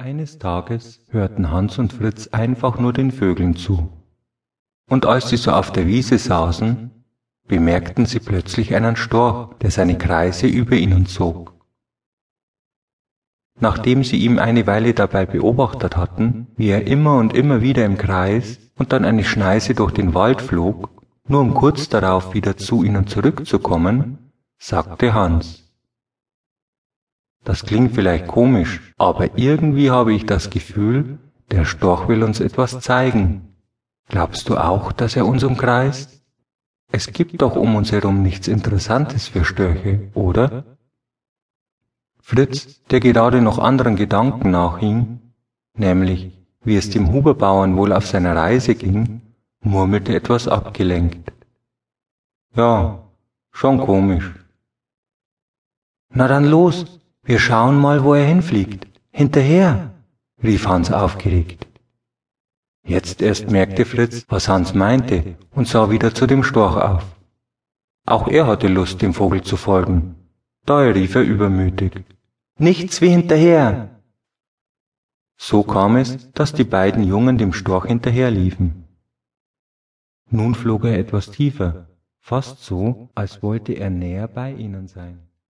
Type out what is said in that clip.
Eines Tages hörten Hans und Fritz einfach nur den Vögeln zu. Und als sie so auf der Wiese saßen, bemerkten sie plötzlich einen Storch, der seine Kreise über ihnen zog. Nachdem sie ihm eine Weile dabei beobachtet hatten, wie er immer und immer wieder im Kreis und dann eine Schneise durch den Wald flog, nur um kurz darauf wieder zu ihnen zurückzukommen, sagte Hans, das klingt vielleicht komisch, aber irgendwie habe ich das Gefühl, der Storch will uns etwas zeigen. Glaubst du auch, dass er uns umkreist? Es gibt doch um uns herum nichts Interessantes für Störche, oder? Fritz, der gerade noch anderen Gedanken nachhing, nämlich wie es dem Huberbauern wohl auf seiner Reise ging, murmelte etwas abgelenkt. Ja, schon komisch. Na dann los, wir schauen mal, wo er hinfliegt. Hinterher, rief Hans aufgeregt. Jetzt erst merkte Fritz, was Hans meinte, und sah wieder zu dem Storch auf. Auch er hatte Lust, dem Vogel zu folgen. Daher rief er übermütig. Nichts wie hinterher! So kam es, dass die beiden Jungen dem Storch hinterherliefen. Nun flog er etwas tiefer, fast so, als wollte er näher bei ihnen sein.